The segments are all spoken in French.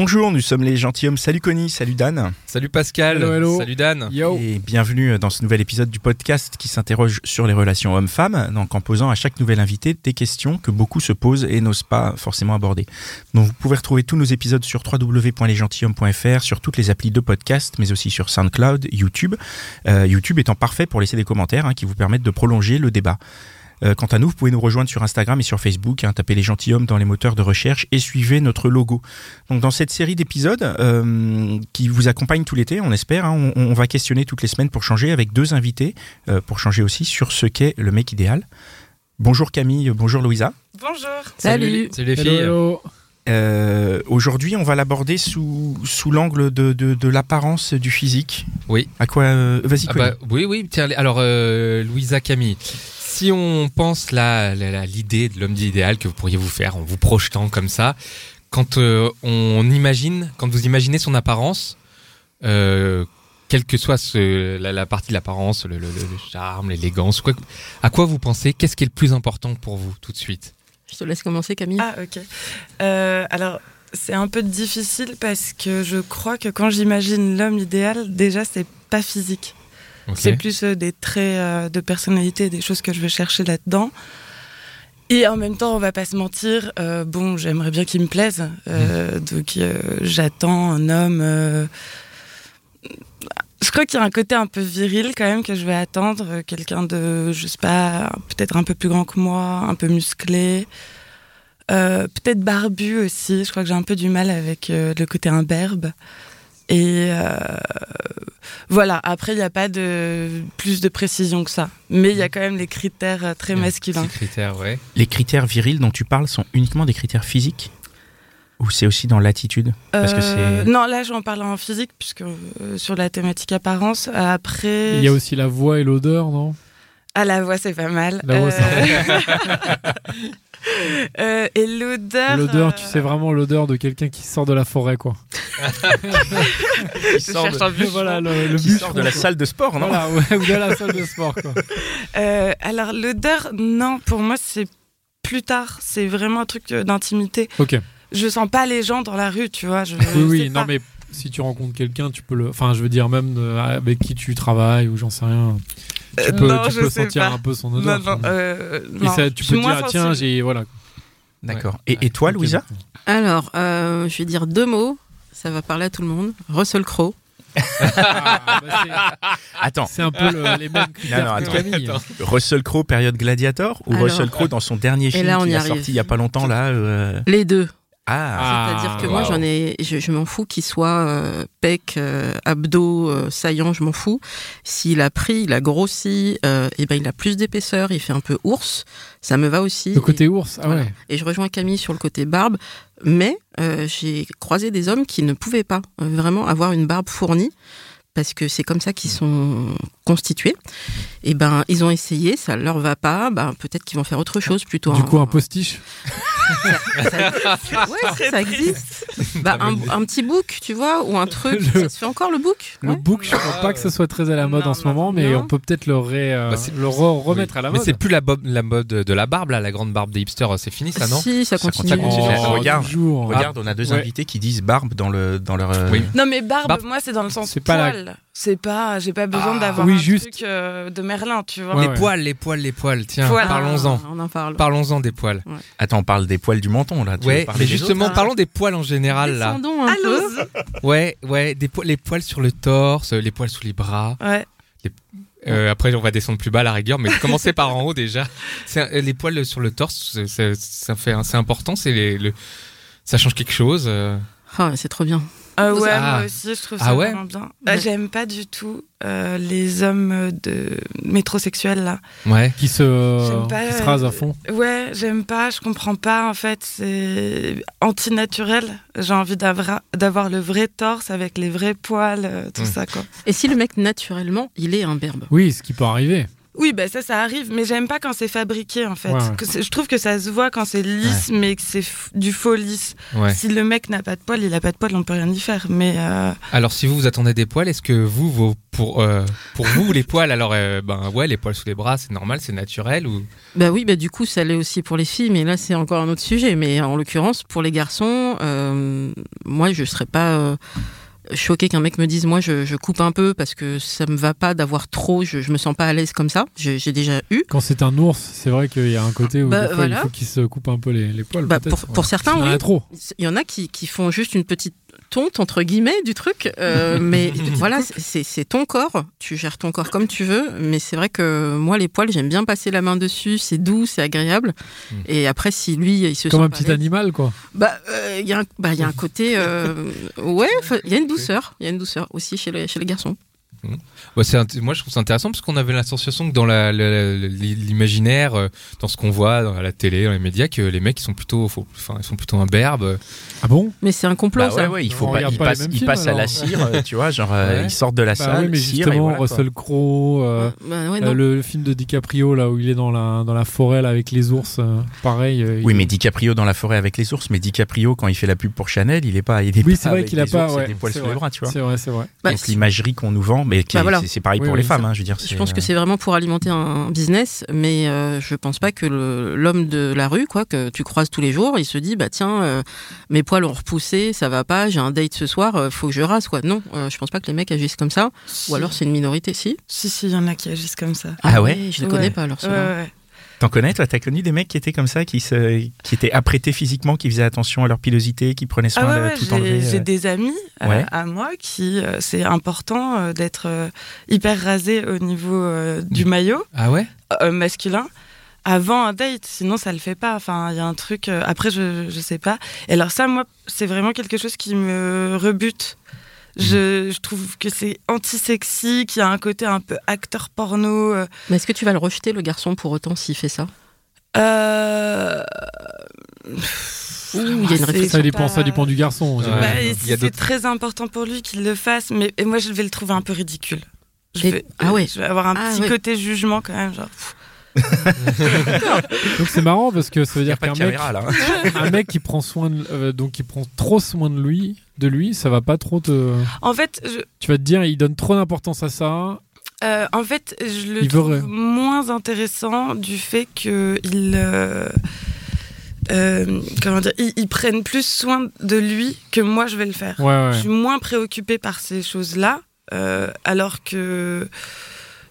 Bonjour, nous sommes les gentilshommes. Salut Connie, salut Dan. Salut Pascal, Hello, hello. salut Dan. Yo. Et bienvenue dans ce nouvel épisode du podcast qui s'interroge sur les relations hommes-femmes, donc en posant à chaque nouvel invité des questions que beaucoup se posent et n'osent pas forcément aborder. Donc vous pouvez retrouver tous nos épisodes sur www.lesgentilhommes.fr, sur toutes les applis de podcast, mais aussi sur SoundCloud, YouTube. Euh, YouTube étant parfait pour laisser des commentaires hein, qui vous permettent de prolonger le débat. Euh, quant à nous, vous pouvez nous rejoindre sur Instagram et sur Facebook, hein, tapez les gentilshommes dans les moteurs de recherche et suivez notre logo. Donc dans cette série d'épisodes euh, qui vous accompagne tout l'été, on espère, hein, on, on va questionner toutes les semaines pour changer avec deux invités, euh, pour changer aussi sur ce qu'est le mec idéal. Bonjour Camille, bonjour Louisa. Bonjour. Salut, salut les filles. hello. Euh, Aujourd'hui, on va l'aborder sous, sous l'angle de, de, de l'apparence du physique. Oui. À quoi euh, Vas-y, Ah bah, oui, oui. Tiens, alors euh, Louisa Camille, si on pense là l'idée de l'homme idéal que vous pourriez vous faire en vous projetant comme ça, quand euh, on imagine, quand vous imaginez son apparence, euh, quelle que soit ce- la, la partie de l'apparence, le, le- le- le charme, l'élégance, quoi, à quoi vous pensez? Qu'est-ce qui est le plus important pour vous tout de suite? Je te laisse commencer, Camille. Ah, ok. Euh, alors, c'est un peu difficile parce que je crois que quand j'imagine l'homme idéal, déjà, c'est pas physique. C'est plus euh, des traits euh, de personnalité, des choses que je vais chercher là-dedans. Et en même temps, on va pas se mentir, euh, bon, j'aimerais bien qu'il me plaise. Euh, Donc, euh, j'attends un homme. Je crois qu'il y a un côté un peu viril quand même que je vais attendre. Quelqu'un de, je sais pas, peut-être un peu plus grand que moi, un peu musclé. Peut-être barbu aussi. Je crois que j'ai un peu du mal avec le côté imberbe. Et euh, voilà. Après, il n'y a pas de plus de précision que ça. Mais il y a quand même les critères euh, très masculins. Ces critères, ouais. Les critères virils dont tu parles sont uniquement des critères physiques? Ou c'est aussi dans l'attitude? Parce que Euh, c'est- non, là, j'en parle en physique, puisque euh, sur la thématique apparence. Après, Il y a aussi la voix et l'odeur, non? Ah la voix, c'est pas mal. La voix, Euh, et l'odeur. L'odeur, tu euh, sais vraiment l'odeur de quelqu'un qui sort de la forêt, quoi. qui sort, de, cherche un bûcheron. voilà, le, le qui bûcheron, sort de la quoi. salle de sport, non Voilà, ouais, ou de la salle de sport, quoi. Euh, alors l'odeur, non, pour moi c'est plus tard. C'est vraiment un truc d'intimité. Ok. Je sens pas les gens dans la rue, tu vois. Je, Oui, je oui, non, pas. mais si tu rencontres quelqu'un, tu peux le. Enfin, je veux dire, même euh, avec qui tu travailles ou j'en sais rien. Tu Euh, peux, non, tu je peux sais sentir pas. un peu son Non, odeur. non, euh, Et non, ça, tu je peux dire, tiens, sensible. j'ai. Voilà. D'accord. Et, et toi. Louisa Alors, euh, je vais dire deux mots. Ça va parler à tout le monde. Russell Crowe. Ah, bah, Attends, c'est un peu le- les mêmes non, que attends, Camille. Russell Crowe période Gladiator ou Alors- Russell Crowe dans son dernier film a arrive. sorti il y a pas longtemps là euh, Les deux. Ah, C'est-à-dire que moi, j'en ai, je, je m'en fous qu'il soit euh, pec, euh, abdos, euh, saillant, je m'en fous. S'il a pris, il a grossi, euh, et ben il a plus d'épaisseur, il fait un peu ours, ça me va aussi. Le côté Et, ours, ah voilà. ouais. et je rejoins Camille sur le côté barbe, mais euh, j'ai croisé des hommes qui ne pouvaient pas euh, vraiment avoir une barbe fournie. Parce que c'est comme ça qu'ils sont constitués. Et ben, ils ont essayé, ça leur va pas. Ben, peut-être qu'ils vont faire autre chose plutôt. Du coup, un postiche. Ouais, ça existe. Bah, un, un petit book, tu vois, ou un truc. Le- Ça se fait encore le book? Le Ouais. book, je crois pas que ce soit très à la mode Non, en ce non, moment, mais non. on peut peut-être le, ré- euh, Bah, c'est- le re- remettre à la Mais mode. c'est plus la, mode de la barbe, là, la grande barbe des hipsters, c'est fini ça, non? Si, ça Ça continue. continue. Oh, Regarde, toujours. regarde, on a deux Ouais. invités qui disent barbe dans le dans leur euh, Oui. Non, mais barbe, Barbe. moi c'est dans le sens C'est pas la- poil. C'est pas, j'ai pas besoin Ah, d'avoir oui, un juste. truc euh, de Merlin, tu vois. Ouais, les ouais. poils, les poils, les poils. Tiens, Voilà. parlons-en. Ah, On en parle. Parlons-en des poils. Attends, on parle des poils du menton là. Tu Ouais, mais justement, autres, hein. parlons des poils en général là. Descendons un peu. Ouais, ouais, des po- les poils sur le torse, les poils sous les bras. Ouais. Euh, après, on va descendre plus bas à la rigueur, mais commencer par en haut déjà. C'est les poils sur le torse, c'est- c'est- ça fait, c'est important. C'est les, le, ça change quelque chose. euh. Ah, c'est trop bien. Ah ouais, Ah. moi aussi, je trouve Ah ça ouais vraiment bien. Bah, Ouais. J'aime pas du tout euh, les hommes de métrosexuels là. Ouais. Qui se, J'aime pas, qui se rase euh, à fond. Ouais, j'aime pas, je comprends pas en fait, c'est antinaturel. J'ai envie d'avoir d'avoir le vrai torse avec les vrais poils, euh, tout ça quoi. Et si le mec, naturellement, il est imberbe Oui, ce qui peut arriver. Oui, bah ça, ça arrive, mais j'aime pas quand c'est fabriqué en fait. Ouais. Que je trouve que ça se voit quand c'est lisse, mais que c'est du faux lisse. Ouais. Si le mec n'a pas de poils, il a pas de poils, on peut rien y faire. Mais euh, Alors, si vous vous attendez des poils, est-ce que vous, vos- pour, euh, pour vous, les poils, alors, euh, ben ouais, les poils sous les bras, c'est normal, c'est naturel ou? Bah oui, bah du coup, ça l'est aussi pour les filles, mais là, c'est encore un autre sujet. Mais en l'occurrence, pour les garçons, euh, moi, je serais pas euh, choquée qu'un mec me dise, moi, je, je coupe un peu parce que ça me va pas d'avoir trop, je, je me sens pas à l'aise comme ça. J'ai déjà eu. Quand c'est un ours, c'est vrai qu'il y a un côté où Bah, des fois, voilà. il faut qu'il se coupe un peu les, les poils. Bah, pour, pour certains, Il y en oui. a trop. Il y en a qui, qui font juste une petite tonte, entre guillemets, du truc. euh, mais voilà, c'est c'est ton corps. Tu gères ton corps comme tu veux. Mais c'est vrai que moi, les poils, j'aime bien passer la main dessus. C'est doux, c'est agréable. Mm. Et après, si lui, il se Comme sent un petit animal, quoi. Bah, euh, il y, a un- bah, il y a un côté. euh, ouais, il y a une douceur. Il y a une douceur aussi chez les, chez les garçons. Ouais, int- moi je trouve ça intéressant parce qu'on avait l'association que dans la- la- la- l'imaginaire, euh, dans ce qu'on voit dans- à la télé, dans les médias, que les mecs ils sont plutôt, enfin ils sont plutôt imberbes. Ah bon? Mais c'est un complot, Bah ouais, ça. ouais, il faut pas, regarde il pas les passe, mêmes il films, passe à la cire, euh, tu vois, genre euh, ils sortent de la Bah salle, oui, mais justement, voilà. Russell Crowe, euh, Bah euh, le, le film de DiCaprio, là où il est dans la, dans la forêt là, avec les ours, euh, pareil. euh, Oui, il- mais DiCaprio dans la forêt avec les ours, mais DiCaprio quand il fait la pub pour Chanel, il est pas, il est Oui, pas c'est vrai qu'il a pas. des poils c'est sous les bras, tu vois. C'est vrai, c'est vrai. Bah, Donc l'imagerie qu'on nous vend, mais qui Bah voilà. c'est pareil Oui, pour oui, les femmes, hein, je veux dire. Je pense que euh, c'est vraiment pour alimenter un business, mais euh, je pense pas que l'homme de la rue, quoi, que tu croises tous les jours, il se dit bah tiens, euh, mes poils ont repoussé, ça va pas, j'ai un date ce soir, euh, faut que je rase quoi. Non, euh, je pense pas que les mecs agissent comme ça, ou alors c'est une minorité, si. si, si, il y en a qui agissent comme ça. Ah ouais? Je les Ouais. connais pas alors. Ouais. T'en connais, toi? T'as connu des mecs qui étaient comme ça, qui, se, qui étaient apprêtés physiquement, qui faisaient attention à leur pilosité, qui prenaient soin Ah ouais, de ouais, tout j'ai- enlever j'ai euh, des amis euh, Ouais. à moi qui euh, c'est important d'être hyper rasé au niveau du maillot Ah ouais? masculin avant un date, sinon ça le fait pas. Enfin, il y a un truc. euh, après, je je sais pas. Et alors ça, moi, c'est vraiment quelque chose qui me rebute. Je, je trouve que c'est anti-sexy, qu'il y a un côté un peu acteur porno. euh, Mais est-ce que tu vas le rejeter le garçon pour autant s'il fait ça? Euh, Ouh, il y a une réflexion. Ça dépend, pas- ça dépend du garçon. Ouais. Bah, et Il y si a c'est très important pour lui qu'il le fasse, mais et moi je vais le trouver un peu ridicule. Je vais, ah ouais. je vais avoir un Ah petit ouais. côté jugement quand même, genre. Donc c'est marrant parce que ça veut dire qu'un mec, caméra là. hein. un mec qui prend soin, de, euh, donc qui prend trop soin de lui, de lui, ça va pas trop te. En fait, je, Tu vas te dire, il donne trop d'importance à ça. euh, en fait, je le Il trouve moins intéressant du fait que il, euh, euh, comment dire, ils, ils prennent plus soin de lui que moi je vais le faire. Ouais, ouais. Je suis moins préoccupée par ces choses-là, euh, alors que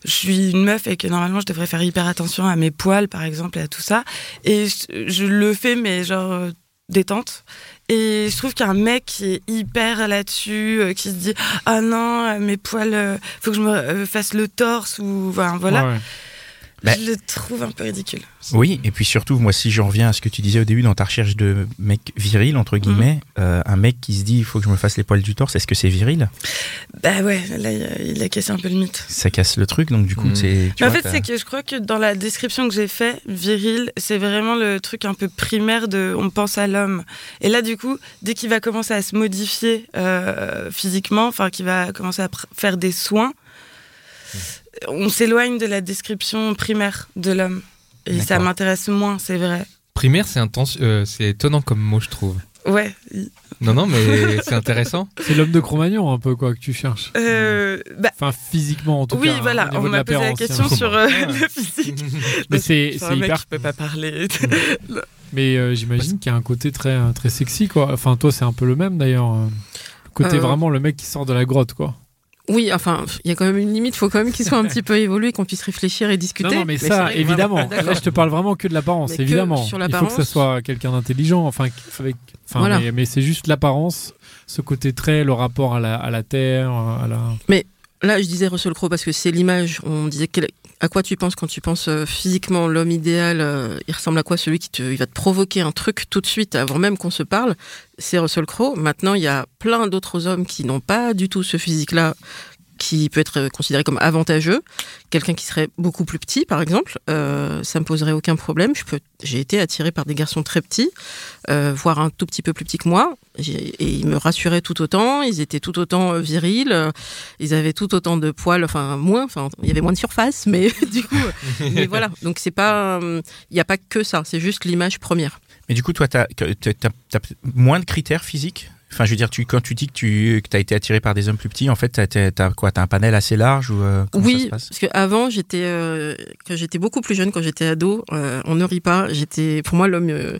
je suis une meuf et que normalement je devrais faire hyper attention à mes poils, par exemple, et à tout ça. Et je, le fais, mais genre euh, détente. Et je trouve qu'un mec qui est hyper là-dessus, euh, qui se dit ah non euh, mes poils, euh, faut que je me fasse le torse ou voilà. Bah- je le trouve un peu ridicule. Oui, et puis surtout, moi, si je reviens à ce que tu disais au début dans ta recherche de mec viril, entre guillemets, euh, un mec qui se dit il faut que je me fasse les poils du torse, est-ce que c'est viril? Bah ouais, là il a, cassé un peu le mythe. Ça casse le truc, donc du coup, Mm. c'est. en vois, fait, c'est que je crois que dans la description que j'ai fait, viril, c'est vraiment le truc un peu primaire de on pense à l'homme. Et là, du coup, dès qu'il va commencer à se modifier euh, physiquement, enfin, qu'il va commencer à faire des soins, on s'éloigne de la description primaire de l'homme. Et ça m'intéresse moins, c'est vrai. Primaire, c'est intense, euh, c'est étonnant comme mot, je trouve. Ouais. Non, non, mais c'est intéressant. C'est l'homme de Cro-Magnon un peu quoi que tu cherches. Euh, bah, Enfin physiquement en tout oui, cas. hein, voilà, on m'a posé la question sur euh, Ouais. le physique. Mais c'est hyper. qui peut pas parler. Mais euh, j'imagine qu'il y a un côté très très sexy quoi. Enfin toi c'est un peu le même d'ailleurs. le Côté Euh, vraiment le mec qui sort de la grotte quoi. Oui, enfin, il y a quand même une limite, faut quand même qu'il soit un petit peu évolué, qu'on puisse réfléchir et discuter. Non, non, mais, ça, évidemment. Là, je te parle vraiment que de l'apparence, Mais évidemment. sur Il faut que ça soit quelqu'un d'intelligent. Enfin, avec, enfin, Voilà. mais, mais c'est juste l'apparence, ce côté très, le rapport à la, à la terre, à la. Là, je disais Russell Crowe parce que c'est l'image. On disait quel- à quoi tu penses quand tu penses euh, physiquement l'homme idéal euh, Il ressemble à quoi celui qui te, il va te provoquer un truc tout de suite avant même qu'on se parle? C'est Russell Crowe. Maintenant, il y a plein d'autres hommes qui n'ont pas du tout ce physique-là qui peut être considéré comme avantageux. Quelqu'un qui serait beaucoup plus petit, par exemple, euh, ça me poserait aucun problème. Je peux, j'ai été attirée par des garçons très petits, euh, voire un tout petit peu plus petits que moi, et ils me rassuraient tout autant. Ils étaient tout autant euh, virils. euh, Ils avaient tout autant de poils, enfin moins. Enfin, il y avait moins de surface, mais du coup, mais voilà. Donc c'est pas, il n'y a pas que ça. C'est juste l'image première. Mais du coup, toi, tu as, moins de critères physiques? Enfin, je veux dire, tu, quand tu dis que tu as été attiré par des hommes plus petits, en fait, tu as, quoi? T'as un panel assez large ou euh, comment ça Oui, se passe? parce qu'avant, j'étais, euh, quand j'étais beaucoup plus jeune, quand j'étais ado, euh, on ne rit pas. J'étais, pour moi, l'homme, euh,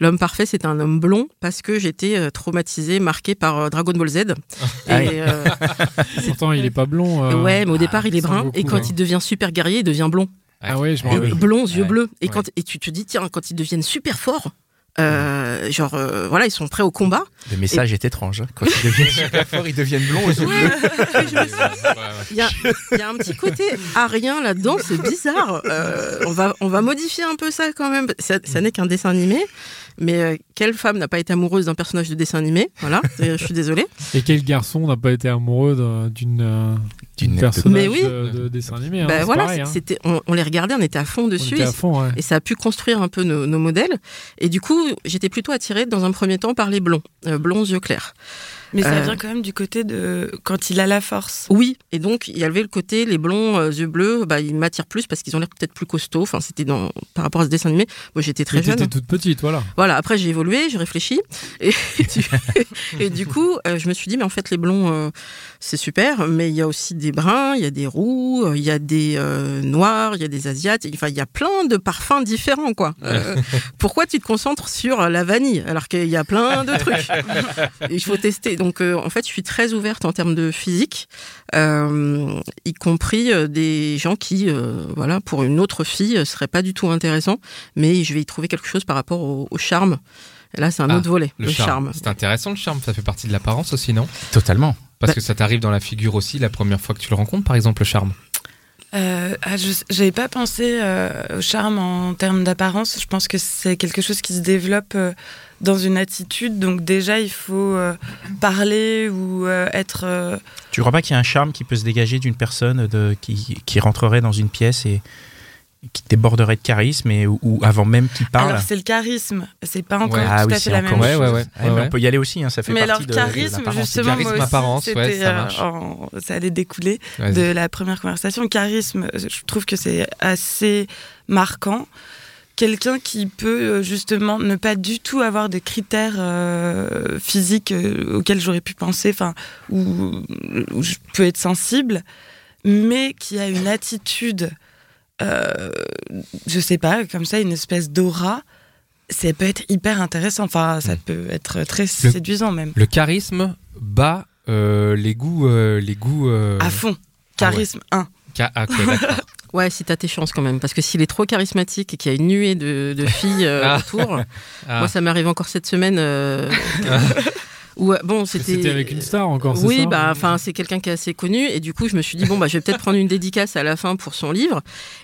l'homme parfait, c'était un homme blond parce que j'étais euh, traumatisée, marquée par euh, Dragon Ball Z. Ah. Et, euh, Pourtant, il est pas blond. euh. ouais, mais au départ, il est brun, beaucoup, et quand ouais. il devient super guerrier, il devient blond. Ah ouais, je me Et rappelle. blond, yeux Ouais. bleus. Et Ouais. quand et tu te dis, tiens, quand ils deviennent super forts. euh, genre euh, voilà ils sont prêts au combat Le message est étrange. hein. Quand ils deviennent super forts, ils deviennent blonds aux yeux bleus. il y a, il y a un petit côté arien là-dedans c'est bizarre Euh, on va on va modifier un peu ça quand même ça, ça n'est qu'un dessin animé mais euh, quelle femme n'a pas été amoureuse d'un personnage de dessin animé? Voilà euh, je suis désolée Et quel garçon n'a pas été amoureux d'une D'une- Mais oui. de, de dessin animé hein, Bah, c'est voilà pareil, hein. on, on les regardait on était à fond On dessus était et à fond, ouais. Et ça a pu construire un peu nos, nos modèles. Et du coup, j'étais plutôt attirée dans un premier temps par les blonds, euh, blonds yeux clairs. Mais ça Euh. vient quand même du côté de quand il a la force. Oui, et donc il y avait le côté les blonds euh, yeux bleus, bah ils m'attirent plus parce qu'ils ont l'air peut-être plus costauds. Enfin, c'était dans par rapport à ce dessin animé. Moi, j'étais très Mais jeune. t'étais toute petite, voilà. Voilà. Après, j'ai évolué, j'ai réfléchi, et du, et du coup, euh, je me suis dit, mais en fait, les blonds, euh, c'est super, mais il y a aussi des bruns, il y a des roux, euh, il y a des euh, noirs, il y a des asiates. Enfin, il y a plein de parfums différents, quoi. Euh, pourquoi tu te concentres sur la vanille alors qu'il y a plein de trucs? Il faut tester. Donc, euh, en fait, je suis très ouverte en termes de physique, euh, y compris euh, des gens qui, euh, voilà, pour une autre fille, euh, seraient pas du tout intéressants, mais je vais y trouver quelque chose par rapport au, au charme. Et là, c'est un Ah, autre volet, Le, le, charme. charme. C'est intéressant le charme, ça fait partie de l'apparence aussi, non? Totalement. Parce Bah- que ça t'arrive dans la figure aussi la première fois que tu le rencontres, par exemple, le charme? Euh, ah, je j'avais pas pensé euh, au charme en termes d'apparence. Je pense que c'est quelque chose qui se développe euh, dans une attitude. Donc déjà, il faut euh, parler ou euh, être. euh, Tu crois pas qu'il y a un charme qui peut se dégager d'une personne de, qui, qui rentrerait dans une pièce et qui déborderait de charisme et, ou, ou avant même qu'il parle? Alors c'est le charisme. C'est pas encore Ouais. tout Ah à oui, fait c'est la encore même Ouais, chose. ouais, ouais. Ah, mais On peut y aller aussi, hein, ça fait Mais partie alors de, de charisme, l'apparence. justement, Charisme, moi aussi, apparence, ouais, c'était, ça euh, en- ça allait découler de la première conversation. Charisme, je trouve que c'est assez marquant. Quelqu'un qui peut euh, justement ne pas du tout avoir de critères euh, physiques euh, auxquels j'aurais pu penser, enfin, où, où je peux être sensible, mais qui a une attitude, euh, je sais pas, comme ça, une espèce d'aura. Ça peut être hyper intéressant. Enfin, ça Mm. peut être très séduisant même. Le charisme bat euh, les goûts. les goûts À fond. Charisme 1. ca- ah, ok, d'accord. Ouais, si t'as tes chances quand même, parce que s'il est trop charismatique et qu'il y a une nuée de, de filles euh, Ah. autour, Ah. moi ça m'arrive encore cette semaine. euh, où, euh, bon, c'était. Avec une star encore, c'est Oui, ça bah, enfin, c'est quelqu'un qui est assez connu, et du coup, je me suis dit bon, bah, je vais peut-être prendre une dédicace à la fin pour son livre,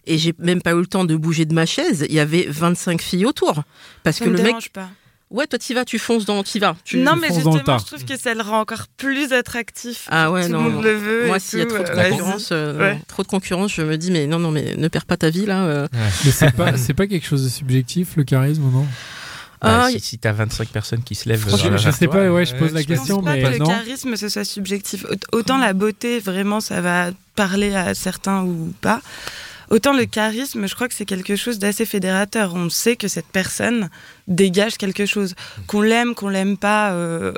et j'ai même pas eu le temps de bouger de ma chaise. Il y avait 25 filles autour, parce Ça que me le mec, pas. Ouais, toi t'y vas, tu fonces dans, t'y vas. Tu- non, mais le justement, je trouve que ça le rend encore plus attractif. Ah ouais, Tout non, le monde non. le veut. Moi, s'il y a trop de euh, concurrence, euh, Ouais. non, trop de concurrence, je me dis mais non, non, mais ne perds pas ta vie là. euh. Mais c'est pas, c'est pas quelque chose de subjectif, le charisme, non? Bah, Ah, si si t'as 25 personnes qui se lèvent. Je sais toi, pas, ouais, je pose la je question, pense pas mais que le non. charisme ce soit subjectif. Aut- Autant la beauté, vraiment, ça va parler à certains ou pas. Autant le charisme, je crois que c'est quelque chose d'assez fédérateur. On sait que cette personne dégage quelque chose. Qu'on l'aime, qu'on l'aime pas, euh,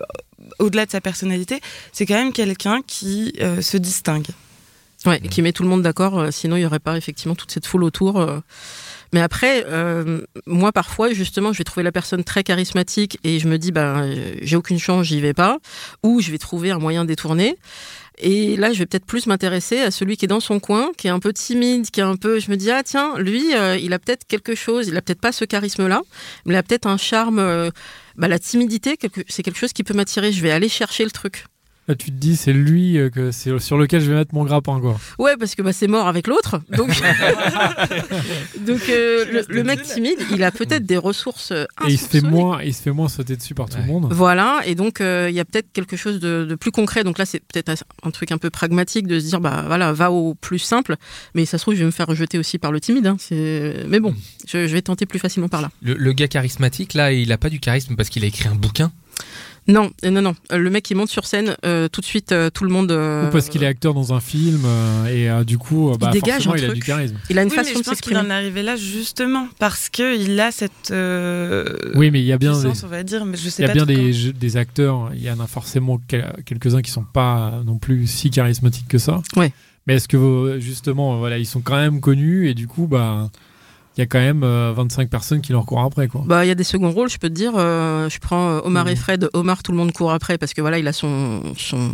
au-delà de sa personnalité, c'est quand même quelqu'un qui euh, se distingue. Ouais, qui met tout le monde d'accord, euh, sinon il n'y aurait pas effectivement toute cette foule autour. Mais après, moi parfois, justement, je vais trouver la personne très charismatique et je me dis, ben, j'ai aucune chance, j'y vais pas, ou je vais trouver un moyen détourné. Et là, je vais peut-être plus m'intéresser à celui qui est dans son coin, qui est un peu timide, qui est un peu. Je me dis ah tiens, lui, euh, il a peut-être quelque chose. Il a peut-être pas ce charisme-là, mais il a peut-être un charme. euh, bah, la timidité, c'est quelque chose qui peut m'attirer. Je vais aller chercher le truc. Là, tu te dis, c'est lui euh, que c'est sur lequel je vais mettre mon grappin, quoi. Ouais, parce que bah, c'est mort avec l'autre. Donc, donc euh, le, le mec timide, il a peut-être des ressources euh, Et il se fait moins, il se fait moins sauter dessus par tout le monde. Voilà, et donc euh, il y a peut-être quelque chose de, de plus concret. Donc là, c'est peut-être un truc un peu pragmatique de se dire, bah voilà, va au plus simple. Mais ça se trouve, je vais me faire rejeter aussi par le timide. hein. C'est- Mais bon, je, je vais tenter plus facilement par là. Le, le gars charismatique, là, il a pas du charisme parce qu'il a écrit un bouquin. Non, euh, non, non. Euh, Le mec qui monte sur scène, euh, tout de suite, euh, tout le monde. euh, Ou parce qu'il est acteur dans un film euh, et euh, du coup, euh, bah, dégage forcément, un il a truc. du charisme. Il a une Oui, mais façon je de pense qu'il en est arrivé là justement parce que il a cette euh, Oui, mais il y a bien, des, on va dire, mais je sais il y a pas bien des, jeux- des acteurs. Il y en a forcément quel- quelques-uns qui sont pas non plus si charismatiques que ça. Ouais. Mais est-ce que justement, voilà, ils sont quand même connus et du coup, bah, il y a quand même euh, 25 personnes qui leur courent après, quoi. Bah, il y a des seconds rôles, je peux te dire. euh, je prends euh, Omar et Mhm. Fred. Omar, tout le monde court après parce que voilà, il a son son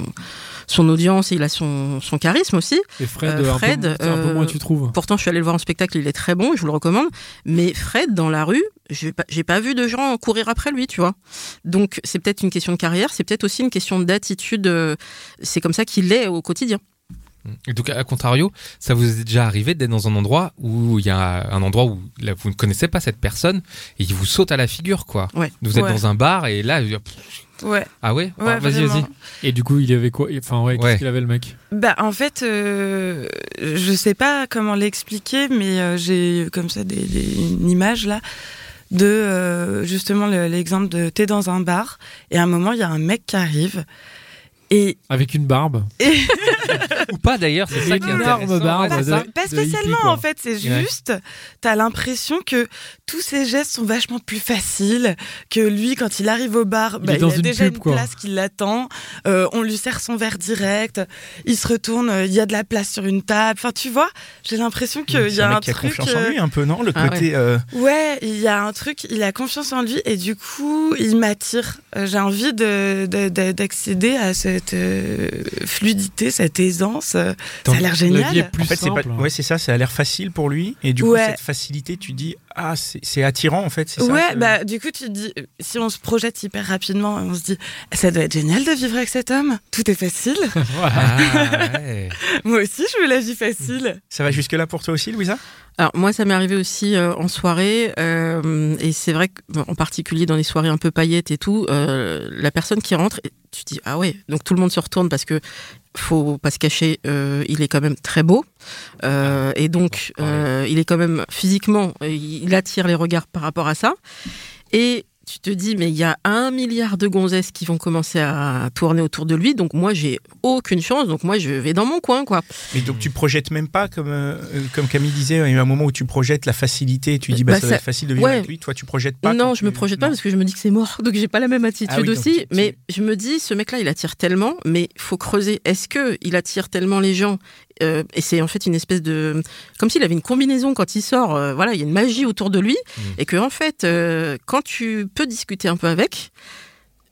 son audience et il a son son charisme aussi. Et Fred, Euh, un peu- Fred, un, peu euh, moins, tu trouves? Pourtant, je suis allée le voir en spectacle, il est très bon, je vous le recommande. Mais Fred, dans la rue, j'ai pas, pas vu de gens courir après lui, tu vois. Donc, c'est peut-être une question de carrière, c'est peut-être aussi une question d'attitude. euh, C'est comme ça qu'il est au quotidien. Et donc, à contrario, ça vous est déjà arrivé d'être dans un endroit où il y a un endroit où là, vous ne connaissez pas cette personne et il vous saute à la figure, quoi. Ouais. Vous êtes Ouais. dans un bar et là, Ouais, ah ouais, ouais, Ah, Vas-y, vas-y. Et du coup, il avait quoi? Enfin, ouais, Ouais. qu'est-ce qu'il avait le mec? Bah en fait, euh, je sais pas comment l'expliquer, mais euh, j'ai comme ça des, des- une image là de euh, justement le- l'exemple de t'es dans un bar et à un moment il y a un mec qui arrive et, Avec une barbe. Ou pas d'ailleurs, c'est ça qui est Une intéressant. énorme barbe. Ouais, de- pas spécialement hippie, en fait, c'est Ouais. juste t'as l'impression que tous ces gestes sont vachement plus faciles que lui quand il arrive au bar, Il bah, est dans a une déjà pub, une quoi. place qui l'attend, euh, on lui sert son verre direct, il se retourne, euh, il y a de la place sur une table, enfin tu vois, j'ai l'impression qu'il y a un un mec qui a truc. confiance en euh, lui un peu, non Le Ah côté. euh, Ouais, il y a un truc, il a confiance en lui et du coup, il m'attire. J'ai envie de- de- de- d'accéder à cette euh, fluidité, cette aisance. euh, Ça a l'air La vie est génial. plus en fait, c'est pas. Ouais, c'est ça. Ça a l'air facile pour lui, et du coup, Ouais. cette facilité, tu dis, ah, c'est c'est attirant en fait. c'est ça, Ouais, que- bah du coup, tu te dis, si on se projette hyper rapidement, on se dit, ça doit être génial de vivre avec cet homme. Tout est facile. Ah, ouais. Moi aussi, je veux la vie facile. Ça va jusque là pour toi aussi, Louisa? Alors moi, ça m'est arrivé aussi euh, en soirée, euh, et c'est vrai que, bon, en particulier dans les soirées un peu paillettes et tout, euh, la personne qui rentre, tu dis ah ouais, donc tout le monde se retourne parce que faut pas se cacher, euh, il est quand même très beau, euh, et donc euh, il est quand même physiquement, il attire les regards par rapport à ça, et tu te dis mais il y a un milliard de gonzesses qui vont commencer à tourner autour de lui, donc moi j'ai aucune chance, donc moi je vais dans mon coin quoi. Mais donc tu projettes même pas, comme, euh, euh, comme Camille disait, il y a eu un moment où tu projettes la facilité, tu dis, bah, Bah, ça va ça- être facile de vivre ouais. avec lui. Toi, tu projettes pas Non, je me tu- projette pas parce que je me dis que c'est mort. Donc j'ai pas la même attitude Ah oui, donc aussi. tu- Mais je me dis, ce mec-là, il attire tellement, mais faut creuser. Est-ce que il attire tellement les gens Euh, Et c'est en fait une espèce de, comme s'il avait une combinaison quand il sort. euh, voilà, il y a une magie autour de lui, Mmh. et que en fait, euh, quand tu peux discuter un peu avec.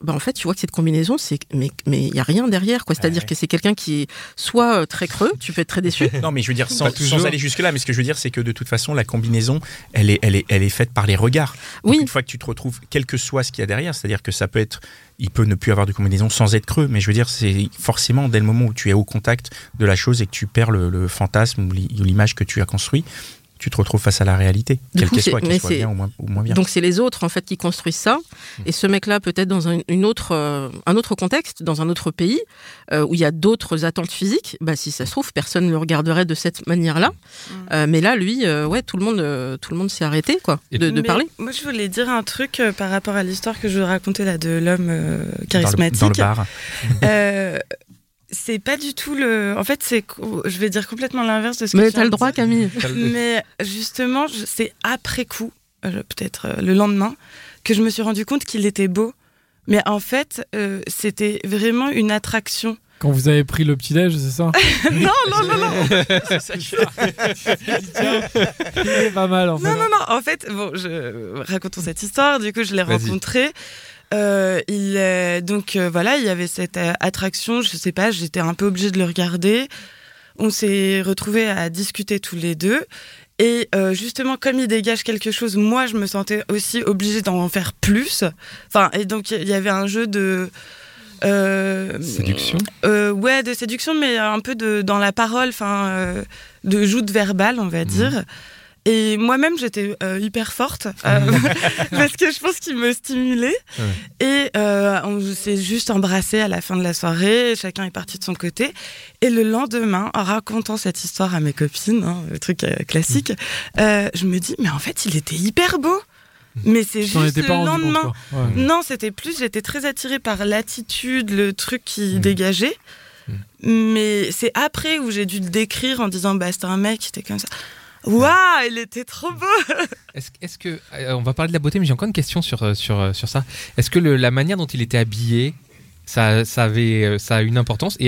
Bah en fait, tu vois que cette combinaison, c'est mais mais il y a rien derrière quoi. C'est-à-dire Ouais. que c'est quelqu'un qui est soit euh, très creux, tu peux être très déçu. Non, mais je veux dire, sans, aller jusque-là, mais ce que je veux dire, c'est que de toute façon, la combinaison, elle est, elle est, elle est faite par les regards. Donc, Oui. Une fois que tu te retrouves, quel que soit ce qu'il y a derrière, c'est-à-dire que ça peut être, il peut ne plus avoir de combinaison sans être creux, mais je veux dire, c'est forcément dès le moment où tu es au contact de la chose et que tu perds le, le fantasme ou l'image que tu as construit, tu te retrouves face à la réalité, quelle qu'elle soit, qu'elle soit bien ou moins, ou moins bien. Donc c'est les autres en fait qui construisent ça. Et ce mec-là, peut-être dans un, une autre, euh, un autre contexte, dans un autre pays, euh, où il y a d'autres attentes physiques, bah, si ça se trouve, personne ne le regarderait de cette manière-là. Euh, mais là, lui, euh, ouais, tout le monde, euh, tout le monde s'est arrêté quoi, de, de Mais parler. Moi, je voulais dire un truc euh, par rapport à l'histoire que je racontais là de l'homme euh, Dans le- charismatique. Dans le, bar. C'est pas du tout le. En fait, c'est. Je vais dire complètement l'inverse de ce que Mais tu t'as viens le droit. Camille. Mais justement, je- c'est après coup, euh, peut-être euh, le lendemain, que je me suis rendu compte qu'il était beau. Mais en fait, euh, c'était vraiment une attraction. Quand vous avez pris le petit-déj, c'est ça non, non, non, non. Il est pas mal en fait. Non, non, non. En fait, bon, je... racontons cette histoire. Du coup, je l'ai rencontré. Euh, il est... donc euh, voilà, il y avait cette euh, attraction. Je sais pas, j'étais un peu obligée de le regarder. On s'est retrouvés à discuter tous les deux. Et euh, justement, comme il dégage quelque chose, moi, je me sentais aussi obligée d'en faire plus. Enfin, et donc il y avait un jeu de Séduction Ouais, de séduction, mais un peu de, dans la parole, enfin, de joute verbale, on va Mhm. dire. Et moi-même, j'étais euh, hyper forte euh, parce que je pense qu'il me stimulait. Et euh, on s'est juste embrassé à la fin de la soirée. Chacun est parti de son côté. Et le lendemain, en racontant cette histoire à mes copines, hein, le truc classique, euh, je me dis, mais en fait, il était hyper beau. Mais c'est juste le lendemain. Ouais. Non, c'était plus, j'étais très attirée par l'attitude, le truc qui Mm. dégageait. Mais c'est après où j'ai dû le décrire en disant, bah, c'était un mec qui était comme ça. Waouh, il était trop beau! Est-ce que euh, on va parler de la beauté, mais j'ai encore une question sur euh, sur euh, sur ça. Est-ce que le- la manière dont il était habillé, ça ça avait ça a une importance? Et,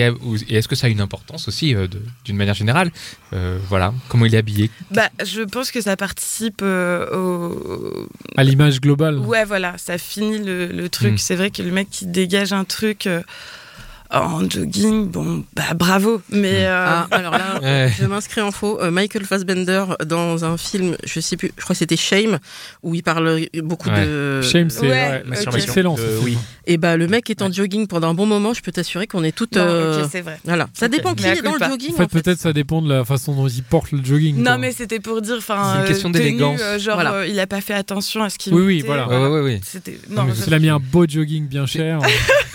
est-ce que ça a une importance aussi euh, d'une manière générale? Euh, Voilà, comment il est habillé? Bah, je pense que ça participe euh, au. À l'image globale. Ouais, voilà, ça finit le, le truc. Mm. C'est vrai que le mec qui dégage un truc euh, en jogging, bon, bah bravo. Mais. euh, Ah, alors là, Ouais. je m'inscris en faux. Euh, Michael Fassbender dans un film, je sais plus, je crois que c'était Shame, où il parle beaucoup Ouais. de. Shame, c'est Ouais, ouais, ok. c'est excellent. ce Euh, oui. Et bah le mec est en jogging pendant un bon moment, je peux t'assurer qu'on est toutes. euh, c'est vrai. Voilà. Ça dépend qui Mais à est dans le jogging. En fait, en fait. peut-être ça dépend de la façon dont il porte le jogging. Non, quoi. mais c'était pour dire, C'est enfin, une question d'élégance. euh, genre, Voilà. euh, il a pas fait attention à ce qu'il Oui, oui, voilà. Ouais, ouais, ouais, ouais. C'était. Non, Non, s'il a mis un beau jogging bien cher,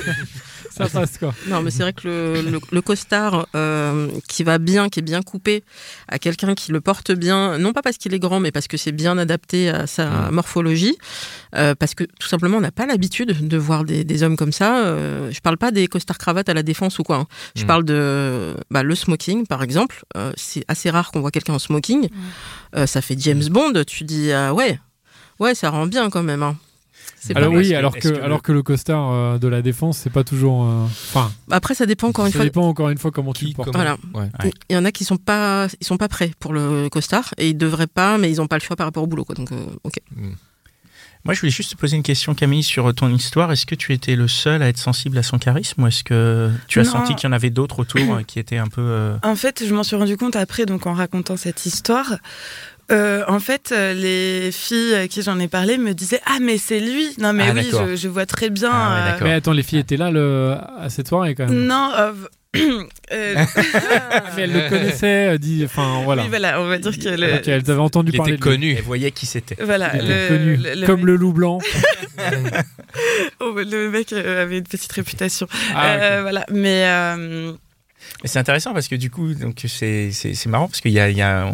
ça passe quoi. Non, mais c'est vrai que le, le, le costard euh, qui va bien, qui est bien coupé, à quelqu'un qui le porte bien, non pas parce qu'il est grand, mais parce que c'est bien adapté à sa Mm. morphologie, euh, parce que tout simplement on n'a pas l'habitude de voir des, des hommes comme ça. Euh, je parle pas des costards cravates à la défense ou quoi. hein. Je Mm. parle de bah, le smoking, par exemple. Euh, c'est assez rare qu'on voit quelqu'un en smoking. Euh, ça fait James Bond. Tu dis ah ouais, ouais, ça rend bien quand même. hein. C'est Alors pas oui, que- alors que, alors que le costard euh, de la défense, c'est pas toujours. euh, Enfin, Après, ça dépend encore une ça fois. dépend encore une fois comment tu le portes. comment- Voilà. Ouais. Ouais. Il y en a qui sont pas, ils sont pas prêts pour le costard et ils devraient pas, mais ils ont pas le choix par rapport au boulot. Quoi. Donc, euh, ok. Moi, je voulais juste te poser une question, Camille, sur ton histoire. Est-ce que tu étais le seul à être sensible à son charisme ou est-ce que tu as Non. senti qu'il y en avait d'autres autour qui étaient un peu. euh, En fait, je m'en suis rendu compte après, donc en racontant cette histoire. Euh, en fait, euh, les filles à qui j'en ai parlé me disaient Ah, mais c'est lui Non, mais Ah, oui, je, je vois très bien. Ah, ouais, euh. Mais attends, les filles étaient là le... à cette soirée quand même. Non, euh, euh, Mais elles le connaissaient, euh, dit, enfin voilà. oui, voilà, on va dire que le, Ok, elles avaient entendu Il parler était de lui. connu. Elle voyait qui c'était. voilà, Il était le, connu, le- le comme mec, le loup blanc. oh, le mec avait une petite réputation. Ah. Euh, Voilà, mais euh, c'est intéressant parce que du coup, donc c'est marrant parce qu'il y a, il y a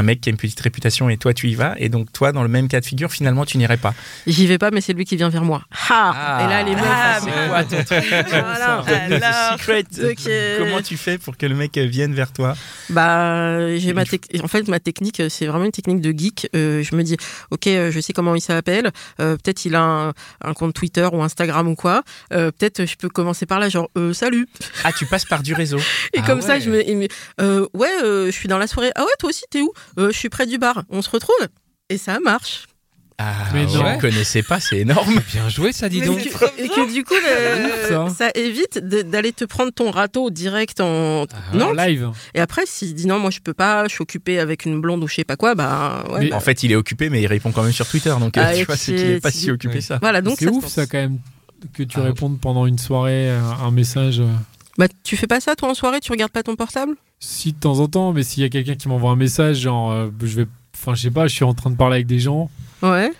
un mec qui a une petite réputation et toi tu y vas et donc toi dans le même cas de figure finalement tu n'irais pas. J'y vais pas, mais c'est lui qui vient vers moi. Ha Ah. Et là, les meufs, Ah, mais quoi ton truc Voilà. Alors, secret. ok. Comment tu fais pour que le mec vienne vers toi? Bah, j'ai ma en fait ma technique, c'est vraiment une technique de geek. Euh, je me dis, ok, euh, je sais comment il s'appelle. Euh, peut-être il a un, un compte Twitter ou Instagram ou quoi. Euh, peut-être je peux commencer par là, genre euh, salut. Ah tu passes par du réseau. Et Ah comme ça, je me, me- euh, ouais, euh, je suis dans la soirée. Ah ouais, toi aussi, t'es où? Euh, Je suis près du bar. On se retrouve. Et ça marche. Ah Mais je ne connaissais pas, c'est énorme. Bien joué, ça, dis Mais donc. Et que, et du coup, le- Ouf, ça. évite d'aller te prendre ton râteau direct en. Ah, non. En live. Et après, s'il dit non, moi je peux pas, je suis occupé avec une blonde ou je sais pas quoi, bah ouais. Mais- bah, En fait, il est occupé, mais il répond quand même sur Twitter, donc euh, Ah, tu vois, c'est qu'il n'est pas si occupé ça. voilà, donc C'est ouf ça quand même que tu Ah. répondes pendant une soirée euh, un message. euh, Bah, tu fais pas ça toi en soirée, tu regardes pas ton portable? Si de temps en temps, mais s'il y a quelqu'un qui m'envoie un message, genre, euh, je vais, enfin, je sais pas, je suis en train de parler avec des gens, Ouais.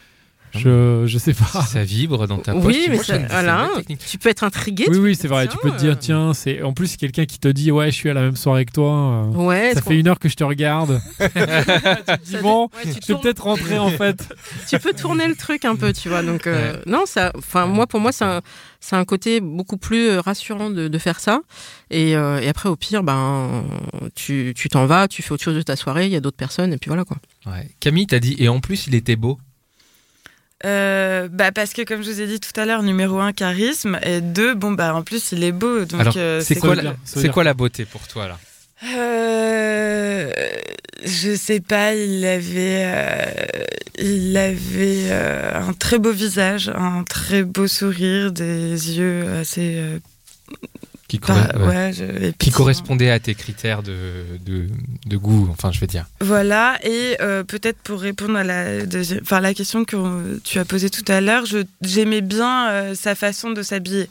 Je, je sais pas. Ça vibre dans ta poche. Oui, mais ça- voilà. Tu peux être intrigué. Oui, oui, c'est vrai. Tu peux te dire, tiens, c'est. En plus, c'est quelqu'un qui te dit, ouais, je suis à la même soirée que toi. euh, Ouais. ça fait une heure que je te regarde. tu te dis, Ça bon, fait- ouais, tu je vais peut-être rentrer en fait. tu peux tourner le truc un peu, tu vois. Donc euh, non, ça, enfin moi pour moi c'est un, c'est un côté beaucoup plus euh, rassurant de, de faire ça. Et, euh, et après au pire, ben tu tu t'en vas, tu fais autre chose de ta soirée, il y a d'autres personnes et puis voilà quoi. Ouais. Camille t'a dit, et en plus, il était beau. Euh, bah parce que comme je vous ai dit tout à l'heure, numéro un charisme et deux, bon bah en plus il est beau, donc Alors, euh, c'est quoi, la- c'est quoi beauté pour toi, là? Euh, je sais pas, il avait, euh, il avait euh, un très beau visage, un très beau sourire, des yeux assez. Euh, qui, pas- corre- ouais. ouais, je- et qui puis- correspondait à tes critères de, de, de goût, enfin, je vais dire. Voilà, et euh, peut-être pour répondre à la, deuxième, enfin, la question que tu as posée tout à l'heure, je- j'aimais bien euh, sa façon de s'habiller.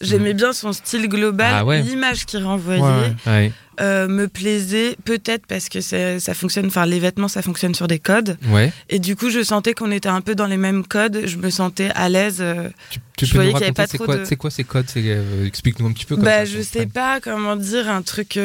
J'aimais bien son style global, Ah ouais. l'image qu'il renvoyait Ouais. Euh, me plaisait, peut-être parce que ça, ça fonctionne, enfin les vêtements ça fonctionne sur des codes, Ouais. et du coup je sentais qu'on était un peu dans les mêmes codes, je me sentais à l'aise. euh, Tu, tu Je peux voyais nous qu'il avait pas c'est trop quoi, de- c'est quoi ces codes? Euh, Explique-nous un petit peu. Comme bah ça, je sais pas comment dire, un truc...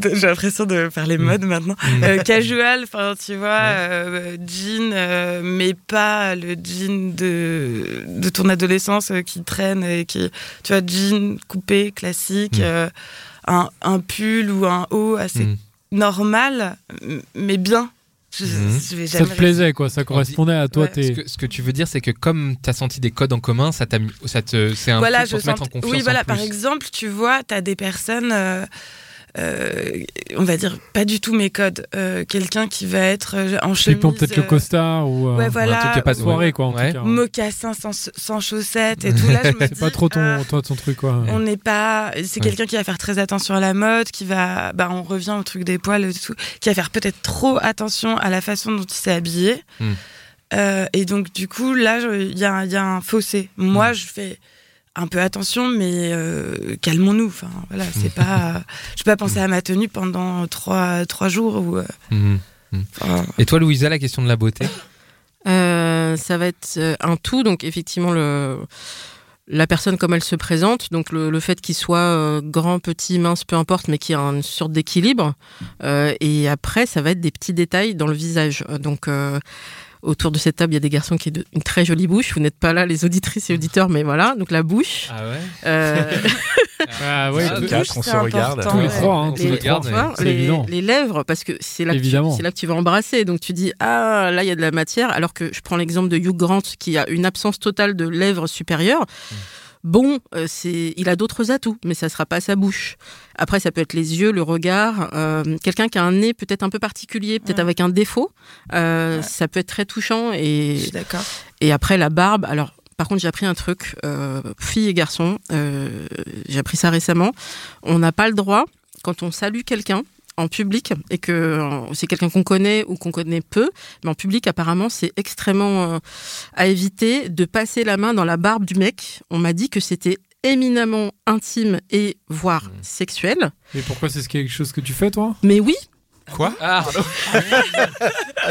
J'ai l'impression de faire les Mm. modes maintenant. Mm. Euh, casual, enfin tu vois, euh, jean, euh, mais pas le jean de, de ton adolescence qui traîne et qui, tu vois, jean coupé, classique, Mm. Un, un pull ou un haut assez Mm. normal, mais bien. Je, je vais Ça te plaisait, quoi. Ça correspondait à toi. Ouais. tes- Ce que, ce que tu veux dire, c'est que comme tu as senti des codes en commun, ça t'a mis, ça te, c'est un voilà, pour te mettre en confiance. Oui, voilà, en par exemple, tu vois, tu as des personnes, euh, euh, on va dire, pas du tout mes codes. Euh, Quelqu'un qui va être euh, en chemise. Typiquement, peut-être le costard ou euh, ouais, Ou un voilà, truc qui a pas de soirée, quoi. En Ouais. tout cas. mocassin sans, sans chaussettes et tout. Là, je me C'est dis, pas trop ton, ah, toi, ton truc, quoi. on n'est pas. C'est Ouais. quelqu'un qui va faire très attention à la mode, qui va. Bah, on revient au truc des poils et tout. Qui va faire peut-être trop attention à la façon dont il s'est habillé. Hmm. Euh, et donc, du coup, là, je- il y, a un- il y a un fossé. Moi, Hmm. je fais un peu attention, mais euh, calmons-nous. Enfin, voilà, c'est pas. Je vais pas penser à ma tenue pendant trois, trois jours ou. euh, Mhm. enfin, Et toi, Louisa, la question de la beauté? Euh, ça va être un tout, donc effectivement le la personne comme elle se présente, donc le, le fait qu'il soit euh, grand, petit, mince, peu importe, mais qu'il y a une sorte d'équilibre. Euh, et après, ça va être des petits détails dans le visage. Donc euh, autour de cette table, il y a des garçons qui ont une très jolie bouche. Vous n'êtes pas là, les auditrices et auditeurs, mais voilà. Donc la bouche. Ah ouais Euh, Ah ouais, Ah, tout- quatre, on c'est se regarde. tous les ouais. trois, hein, On tous se les les, trois. regarde, les- évident. les lèvres, parce que c'est là, que tu- Évidemment. c'est là que tu vas embrasser. Donc tu dis, ah, là, il y a de la matière. Alors que je prends l'exemple de Hugh Grant, qui a une absence totale de lèvres supérieures. Mm. Bon, euh, c'est, il a d'autres atouts, mais ça sera pas sa bouche. Après, ça peut être les yeux, le regard. euh, quelqu'un qui a un nez peut-être un peu particulier, peut-être avec un défaut. euh, Ouais. Ça peut être très touchant. je Et, suis d'accord. et après, la barbe. Alors, par contre, j'ai appris un truc, euh, filles et garçons. j'ai appris ça récemment. On n'a pas le droit, quand on salue quelqu'un en public et que euh, c'est quelqu'un qu'on connaît ou qu'on connaît peu, mais en public apparemment c'est extrêmement euh, à éviter de passer la main dans la barbe du mec. On m'a dit que c'était éminemment intime et voire Mmh. sexuel. Mais pourquoi c'est quelque chose que tu fais, toi? Mais oui, Quoi Ah,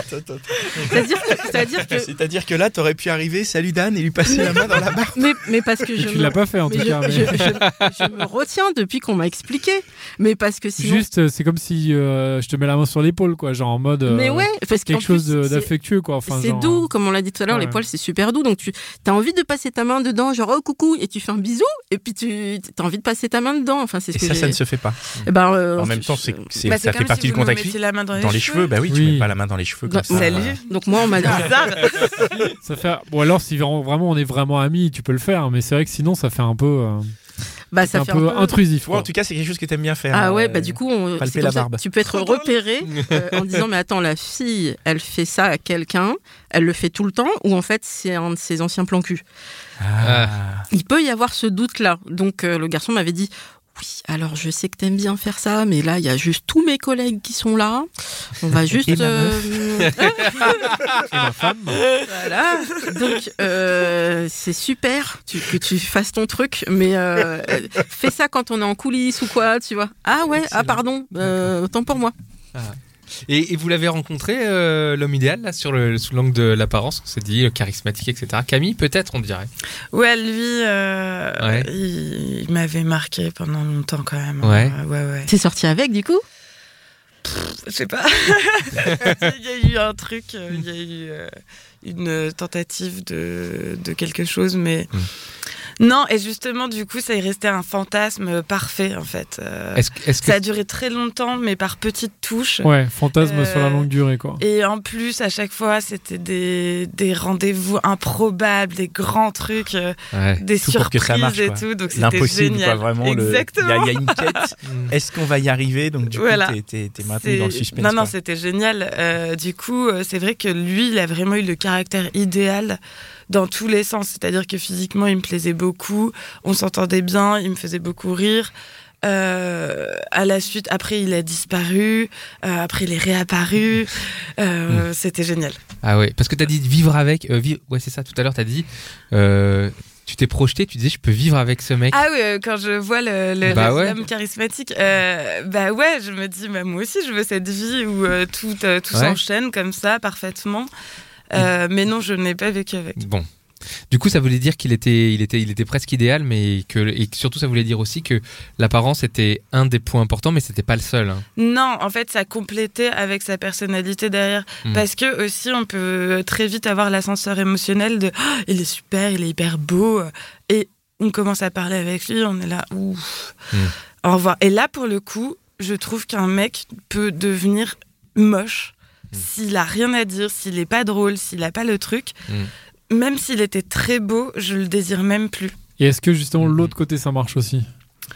c'est-à-dire que, c'est-à-dire que C'est-à-dire que là, t'aurais pu arriver, salut Dan, et lui passer la main dans la barre. mais, mais parce que je Tu me- l'as pas fait, en mais tout je, cas. mais- je- je- je me retiens depuis qu'on m'a expliqué. Mais parce que sinon. Juste, euh, c'est comme si euh, je te mets la main sur l'épaule, quoi, genre en mode. euh, mais ouais, parce Quelque chose plus, d'affectueux, quoi. Enfin, c'est genre, doux, comme on l'a dit tout à l'heure, Ouais. les poils c'est super doux, donc tu as envie de passer ta main dedans, genre oh coucou, et tu fais un bisou, et puis tu as envie de passer ta main dedans. Enfin, c'est ce Et que ça, j'ai- ça ne se fait pas. Eh ben, euh, En même temps, c'est, c'est- Bah, ça fait partie si du contact mettiez la main dans les, Dans les cheveux, bah oui, tu mets pas la main dans les cheveux comme ça. Salut. Donc moi on m'a dit. Ça fait... Bon, alors, si vraiment on est vraiment amis, tu peux le faire, mais c'est vrai que sinon, ça fait un peu, bah, c'est ça un fait peu un peu intrusif. En tout cas, c'est quelque chose que t'aimes bien faire. Ah ouais, euh, bah du coup, on, palper c'est la comme ça, barbe. tu peux être repéré euh, en disant mais attends, la fille, elle fait ça à quelqu'un, elle le fait tout le temps, ou en fait c'est un de ses anciens plans cul. Ah. Il peut y avoir ce doute-là. Donc euh, le garçon m'avait dit oui, alors je sais que t'aimes bien faire ça, mais là il y a juste tous mes collègues qui sont là. On va juste. Et ma euh, Et ma femme, voilà. Donc euh, c'est super tu- que tu fasses ton truc, mais euh, fais ça quand on est en coulisses ou quoi, tu vois. Ah ouais, ah pardon, euh, autant pour moi. Et, et vous l'avez rencontré, euh, l'homme idéal, là, sur le, sous l'angle de l'apparence On s'est dit, euh, charismatique, etc. Camille, peut-être, on dirait. Ouais, lui, euh, Ouais. il, il m'avait marqué pendant longtemps quand même. Ouais. Euh, ouais, ouais. T'es sorti avec du coup? Je sais pas. il y a eu un truc, il y a eu euh, une tentative de, de quelque chose, mais. Mm. Non, et justement, du coup, ça est resté un fantasme parfait, en fait. Euh, Est-ce que- est-ce que ça a duré très longtemps, mais par petites touches. ouais, fantasme Euh, sur la longue durée, quoi. Et en plus, à chaque fois, c'était des, des rendez-vous improbables, des grands trucs, euh, Ouais. des Tout pour que surprises ça marche, et quoi. tout. Donc c'était L'impossible, génial. quoi, vraiment. le- Il y, Exactement. a- il y a une quête. Mm. Est-ce qu'on va y arriver? Donc, du Voilà. coup, t'es, t'es- t'es maintenu dans le suspense. Non, non, quoi. c'était génial. Euh, du coup, euh, c'est vrai que lui, il a vraiment eu le caractère idéal dans tous les sens. C'est-à-dire que physiquement, il me plaisait beaucoup. On s'entendait bien. Il me faisait beaucoup rire. Euh, à la suite, après, il a disparu. Euh, après, il est réapparu. Euh, C'était génial. Ah ouais, parce que t'as dit vivre avec. euh, vi- Ouais, c'est ça, tout à l'heure, t'as dit. euh, tu t'es projeté, tu disais je peux vivre avec ce mec. Ah oui, euh, quand je vois le, le, Bah ouais. charismatique, euh, bah ouais, je me dis, bah moi aussi, je veux cette vie où euh, tout, tout Ouais. s'enchaîne comme ça, parfaitement. Euh, mais non, je n'ai pas vécu avec. Bon. Du coup, ça voulait dire qu'il était, il était, il était presque idéal, mais que, et surtout, ça voulait dire aussi que l'apparence était un des points importants, mais c'était pas le seul. hein. Non, en fait, ça complétait avec sa personnalité derrière. Hmm. Parce que aussi, on peut très vite avoir l'ascenseur émotionnel de Ah, il est super, il est hyper beau. Et on commence à parler avec lui, on est là, ouf, Hmm. au revoir. Et là, pour le coup, je trouve qu'un mec peut devenir moche Hmm. s'il a rien à dire, s'il est pas drôle, s'il a pas le truc. Hmm. Même s'il était très beau, je le désire même plus. Et est-ce que justement l'autre côté ça marche aussi?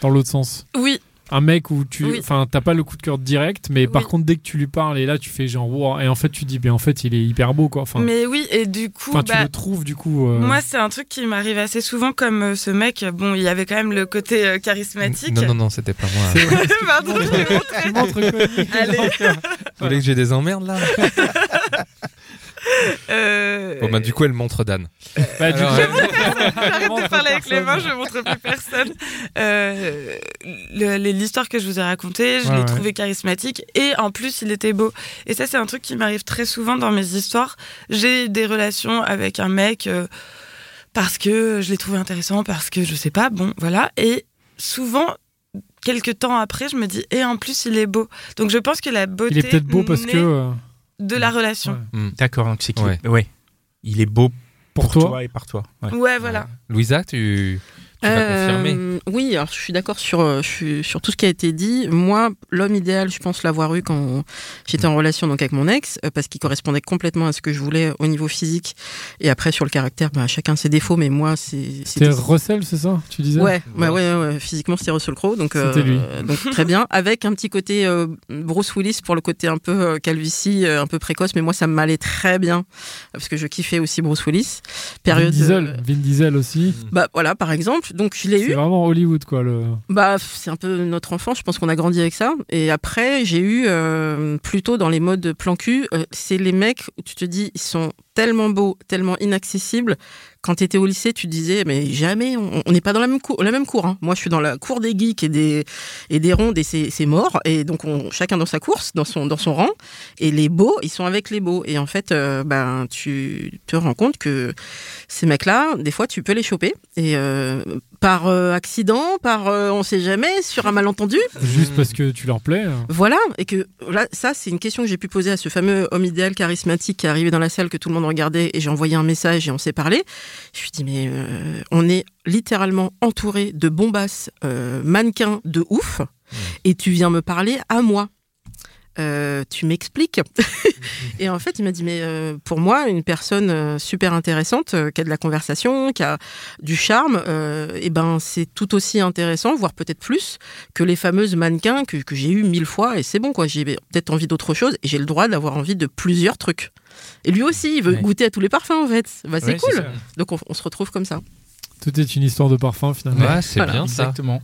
Dans l'autre sens? Oui, Un mec où tu. Oui. Enfin, t'as pas le coup de cœur direct, mais par contre, dès que tu lui parles et là tu fais genre, wow, et en fait tu dis, ben en fait il est hyper beau quoi. Enfin, mais oui, et du coup, enfin, tu bah, le trouves du coup. euh, moi, c'est un truc qui m'arrive assez souvent, comme euh, ce mec. Bon, il y avait quand même le côté euh, charismatique. Non, non, non, c'était pas moi. vrai. Pardon, je Allez. Vous voulez que j'ai des emmerdes là Euh, Bon, bah, du coup, elle montre Dan. Bah, du Alors, coup, J'arrête montre de parler avec les mains, je montre plus personne. Euh, L'histoire que je vous ai racontée, je Ouais, l'ai ouais. trouvé charismatique et en plus il était beau. Et ça c'est un truc qui m'arrive très souvent dans mes histoires. J'ai des relations avec un mec euh, parce que je l'ai trouvé intéressant, parce que je sais pas, bon voilà. Et souvent, quelques temps après, je me dis et en plus il est beau. Donc je pense que la beauté il est peut-être beau parce que. De la relation. Ouais. D'accord, donc c'est qu'il Ouais. ouais. Il est beau Pour pour, toi. toi. et par toi. Ouais. Ouais, voilà. Louisa, tu, tu. Euh, oui, alors je suis d'accord sur, euh, je suis sur tout ce qui a été dit. Moi, l'homme idéal, je pense l'avoir eu quand j'étais en relation donc avec mon ex, euh, parce qu'il correspondait complètement à ce que je voulais au niveau physique. Et après, sur le caractère, bah, chacun ses défauts, mais moi, c'est. C'était Russell, c'est ça Tu disais Ouais, ouais, ouais, ouais, physiquement c'était Russell Crowe, donc, euh, C'était lui. donc très bien, avec un petit côté euh, Bruce Willis pour le côté un peu calvitie, un peu précoce, mais moi ça m'allait très bien parce que je kiffais aussi Bruce Willis. Vin Période, Diesel, Vin Diesel aussi. bah voilà par exemple, donc je l'ai C'est eu. vraiment Hollywood quoi. Le... Bah, c'est un peu notre enfant, je pense qu'on a grandi avec ça. Et après, j'ai eu euh, plutôt dans les modes plan cul, euh, c'est les mecs où tu te dis, ils sont tellement beaux, tellement inaccessibles. Quand tu étais au lycée, tu te disais, mais jamais, on n'est pas dans la même cour. La même cour hein. Moi, je suis dans la cour des geeks et des, et des rondes et c'est c'est mort. Et donc, on, chacun dans sa course, dans son, dans son rang. Et les beaux, ils sont avec les beaux. Et en fait, euh, ben, tu te rends compte que ces mecs-là, des fois, tu peux les choper. Et euh, par euh, accident, par euh, on sait jamais, sur un malentendu. Juste parce que tu leur plais. hein. Voilà. Et que là, ça, c'est une question que j'ai pu poser à ce fameux homme idéal charismatique qui est arrivé dans la salle que tout le monde regardait. Et j'ai envoyé un message et on s'est parlé. Je lui dis, mais euh, on est littéralement entouré de bombasses, euh, mannequins de ouf. Et tu viens me parler à moi. Euh, tu m'expliques Et en fait, il m'a dit, mais euh, pour moi, une personne euh, super intéressante, qui a de la conversation, qui a du charme, et ben c'est tout aussi intéressant, voire peut-être plus, que les fameuses mannequins que, que j'ai eu mille fois. Et c'est bon, quoi. J'ai peut-être envie d'autre chose, et j'ai le droit d'avoir envie de plusieurs trucs. Et lui aussi, il veut Ouais. goûter à tous les parfums, en fait. Bah, c'est Ouais, cool. Donc on, on se retrouve comme ça. Tout est une histoire de parfum finalement. Ouais, c'est Voilà, bien ça. Exactement.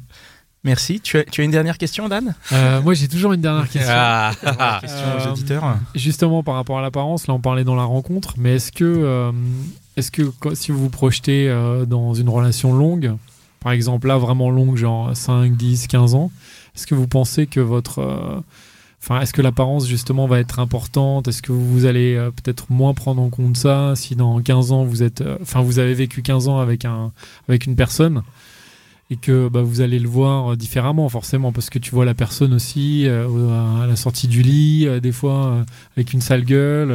Merci. Tu as, tu as une dernière question, Dan? Euh, moi j'ai toujours une dernière question. Ah, Question Euh, aux auditeurs. Justement par rapport à l'apparence, là on parlait dans la rencontre, mais est-ce que, euh, est-ce que si vous vous projetez euh, dans une relation longue, par exemple là vraiment longue, genre 5, 10, 15 ans, est-ce que vous pensez que votre... est-ce que l'apparence justement va être importante? Est-ce que vous allez euh, peut-être moins prendre en compte ça si dans 15 ans vous êtes, euh, enfin vous avez vécu 15 ans avec un, avec une personne et que bah, vous allez le voir euh, différemment forcément parce que tu vois la personne aussi au- à la sortie du lit des fois avec une sale gueule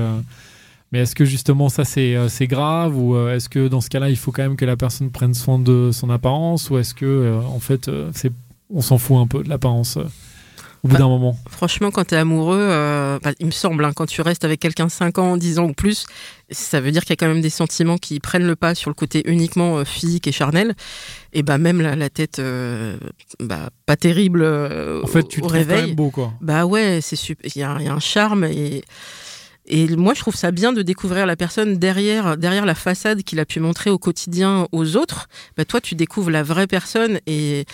mais est-ce que justement ça c'est grave ou est-ce que dans ce cas-là il faut quand même que la personne prenne soin de son apparence ou est-ce que en fait on s'en fout un peu de l'apparence au bout Bah, d'un moment Franchement, quand tu es amoureux, euh, bah, il me semble, hein, quand tu restes avec quelqu'un 5 ans, 10 ans ou plus, ça veut dire qu'il y a quand même des sentiments qui prennent le pas sur le côté uniquement euh, physique et charnel. Et bah même la, la tête, euh, bah, pas terrible en fait tu au te trouves quand réveil. même beau quoi Bah ouais, c'est super. Il y, a un- il y a un charme et et moi je trouve ça bien de découvrir la personne derrière derrière la façade qu'il a pu montrer au quotidien aux autres. Bah toi tu découvres la vraie personne et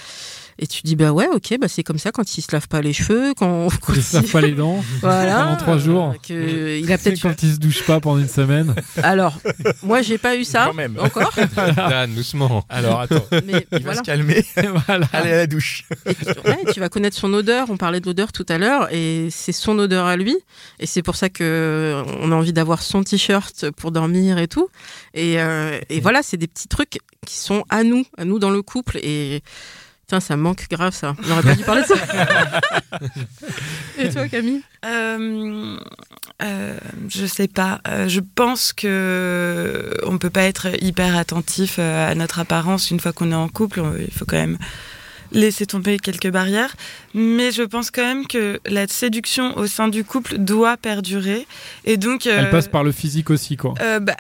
Et tu dis bah ouais, ok, bah c'est comme ça quand il se lave pas les cheveux, quand, quand Il se lave pas les dents voilà, pendant trois jours. que il a peut-être. quand il se douche pas pendant une semaine. Alors, moi j'ai pas eu ça Quand même. encore, Dan, doucement. Alors attends, mais il va se calmer. voilà. Allez à la douche. Et tu, ouais, tu vas connaître son odeur. On parlait de l'odeur tout à l'heure, et c'est son odeur à lui. Et c'est pour ça que on a envie d'avoir son t-shirt pour dormir et tout. Et, euh, et voilà, c'est des petits trucs qui sont à nous, à nous dans le couple. Et tiens, ça manque grave ça. On aurait pas dû parler de ça. et toi, Camille? Euh, euh, je sais pas. Euh, je pense que on peut pas être hyper attentif euh, à notre apparence une fois qu'on est en couple. Il faut quand même laisser tomber quelques barrières. Mais je pense quand même que la séduction au sein du couple doit perdurer. Et donc, euh, Elle passe par le physique aussi, quoi. euh, bah,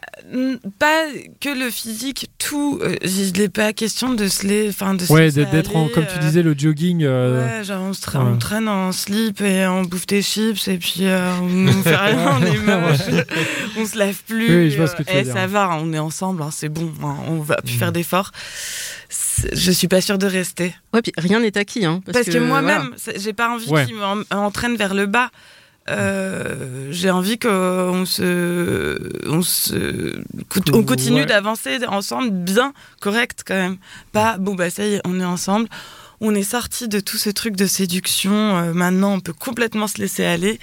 pas que le physique, tout. Euh, Il n'est pas question de se les, enfin de Ouais, d'être en, comme tu euh, disais, le jogging. Ouais, genre on, tra- ouais. on traîne en slip et on bouffe des chips et puis on fait rien, on est moche, on se lave plus. Oui, je vois ce que tu veux Eh, dire. ça va, on est ensemble, hein, c'est bon, hein, on va plus Mm. faire d'efforts. Je suis pas sûre de rester. Ouais, puis rien n'est acquis, hein. Parce, que, voilà. moi-même, c'est- j'ai pas envie Ouais. qu'il m'en- m'entraîne vers le bas. Euh, j'ai envie qu'on se, on se, on continue Ouais. d'avancer ensemble bien, correct quand même. Pas bon bah ça y est, on est ensemble. On est sorti de tout ce truc de séduction. euh, maintenant, on peut complètement se laisser aller.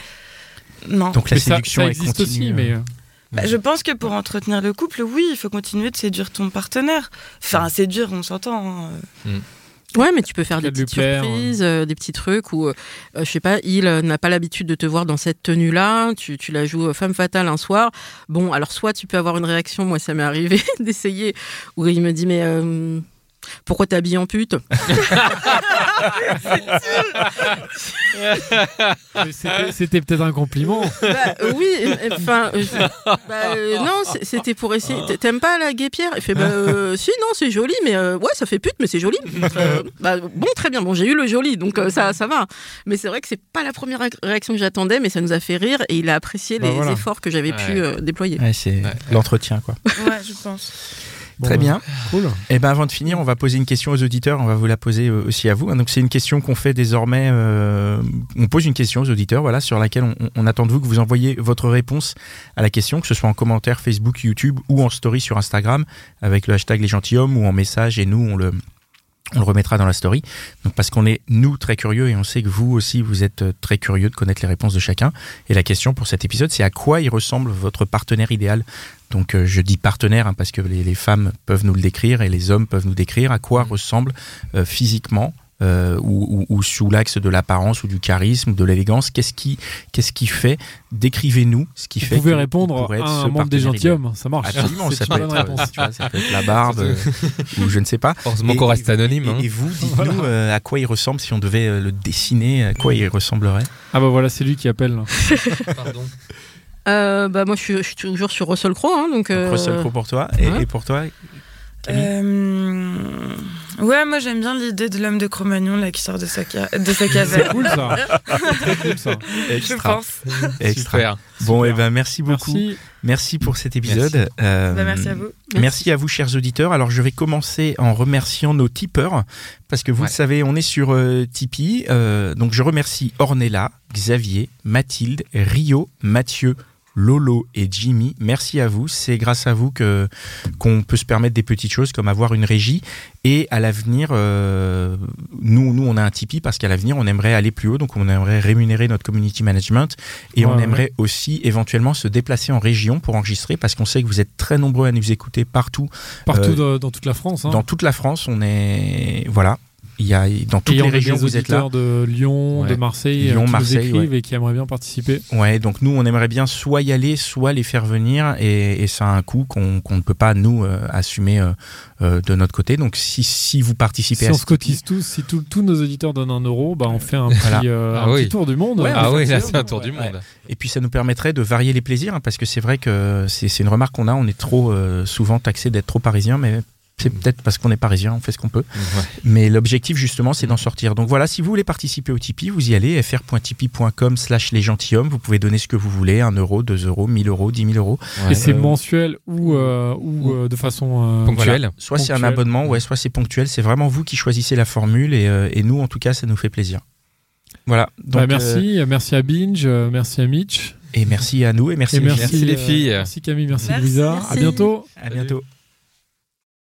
Non. Donc la mais séduction ça, elle existe continue. aussi, mais. Euh, Bah, je pense que pour entretenir le couple, oui, il faut continuer de séduire ton partenaire. Enfin, séduire, on s'entend. hein. Ouais, mais tu peux faire des petites plaire, surprises, euh, des petits trucs où, euh, je sais pas, il euh, n'a pas l'habitude de te voir dans cette tenue-là, tu, tu la joues euh, femme fatale un soir. Bon, alors soit tu peux avoir une réaction, moi ça m'est arrivé d'essayer, où il me dit mais euh, pourquoi t'es habillée en pute c'était- peut-être un compliment. Bah oui, enfin, euh, bah, euh, non, c'était pour essayer. T'aimes pas la guépière? Il fait bah euh, si, non, c'est joli, mais euh, ouais, ça fait pute, mais c'est joli. Euh, bah, bon, très bien. Bon, j'ai eu le joli, donc euh, ça, ça va. Mais c'est vrai que c'est pas la première ré- réaction que j'attendais, mais ça nous a fait rire et il a apprécié Bah, les voilà. efforts que j'avais pu Ouais. euh, déployer. Ouais, c'est Ouais. l'entretien quoi. Ouais, je pense. Bon, Très bah, bien. Cool. Et ben avant de finir, on va poser une question aux auditeurs. On va vous la poser euh, aussi à vous. Donc c'est une question qu'on fait désormais. euh, on pose une question aux auditeurs, voilà, sur laquelle on, on attend de vous que vous envoyez votre réponse à la question, que ce soit en commentaire Facebook, YouTube ou en story sur Instagram avec le hashtag les gentilshommes ou en message. Et nous, on le on le remettra dans la story. Donc parce qu'on est nous très curieux et on sait que vous aussi vous êtes euh, très curieux de connaître les réponses de chacun. Et la question pour cet épisode, c'est à quoi il ressemble votre partenaire idéal. Donc euh, je dis partenaire hein, parce que les, les femmes peuvent nous le décrire et les hommes peuvent nous décrire à quoi ressemble euh, physiquement. euh, ou, ou- ou sous l'axe de l'apparence ou du charisme ou de l'élégance, qu'est-ce qui, qu'est-ce qui fait Décrivez-nous ce qui Vous fait. pouvez que- répondre à ce un membre des gentilshommes. Ça marche. Absolument, ça peut, être, réponse. tu vois, ça peut être la barbe ou je ne sais pas. Heureusement qu'on reste anonyme. Et, hein. et vous, dites-nous euh, à quoi il ressemble si on devait euh, le dessiner, à quoi il ressemblerait. Ah bah voilà, c'est lui qui appelle. Pardon. Euh, bah moi, je suis, je suis toujours sur Russell Crowe, hein, donc. Donc, euh, Russell Crowe pour toi et, ouais. et pour toi Euh, ouais, moi j'aime bien l'idée de l'homme de Cro-Magnon là qui sort de sa, ca- de sa C'est caverne. cool ça. C'est cool ça. Je Extra. pense. extra. Super. Bon, et ben merci beaucoup. Merci, Merci. pour cet épisode. Euh, Bah, merci à vous. Merci à vous, chers auditeurs. Alors, je vais commencer en remerciant nos tipeurs, parce que vous Ouais. le savez, on est sur euh, Tipeee. Euh, donc, je remercie Ornella, Xavier, Mathilde, Rio, Mathieu, Lolo et Jimmy. Merci à vous. C'est grâce à vous que qu'on peut se permettre des petites choses comme avoir une régie. Et à l'avenir, euh, nous, nous, on a un Tipeee parce qu'à l'avenir, on aimerait aller plus haut. Donc, on aimerait rémunérer notre community management et Ouais, on ouais. aimerait aussi éventuellement se déplacer en région pour enregistrer parce qu'on sait que vous êtes très nombreux à nous écouter partout Partout Euh, dans, dans toute la France. Hein. dans toute la France, on est voilà. Il y a dans toutes Et les régions des vous êtes là. de Lyon, Ouais. de Marseille, Lyon, euh, qui Marseille, nous écrivent et qui aimeraient bien participer. Ouais, donc nous on aimerait bien soit y aller, soit les faire venir et, et ça a un coût qu'on ne peut pas nous euh, assumer euh, euh, de notre côté. Donc si, si vous participez Si à on ce se cotise tous, si tous- nos auditeurs donnent un euro, bah on fait un Voilà. euh, Ah un oui. petit tour du monde. Ouais, Ah oui, là c'est un tour du ouais. monde. Et puis ça nous permettrait de varier les plaisirs, hein, parce que c'est vrai que c'est c'est une remarque qu'on a, on est trop euh, souvent taxé d'être trop parisien, mais C'est peut-être parce qu'on est parisien, on fait ce qu'on peut. Ouais. Mais l'objectif, justement, c'est d'en sortir. Donc voilà, si vous voulez participer au Tipeee, vous y allez, fr.tipeee.com slash les gentilshommes. Vous pouvez donner ce que vous voulez, 1 euro, 2 euros, 1000 euros, 10 000 euros. Ouais. Et c'est Euh, mensuel ou, euh, ou euh, de façon euh, Ponctuel. Voilà. Soit c'est un abonnement, ouais, soit c'est ponctuel. C'est vraiment vous qui choisissez la formule et, euh, et nous, en tout cas, ça nous fait plaisir. Voilà. Donc, Bah, merci, euh, merci à Binge, euh, merci à Mitch, et merci à nous et merci, et à merci, Merci les filles. merci Camille, merci, Merci, Louisa. À merci. bientôt. À bientôt.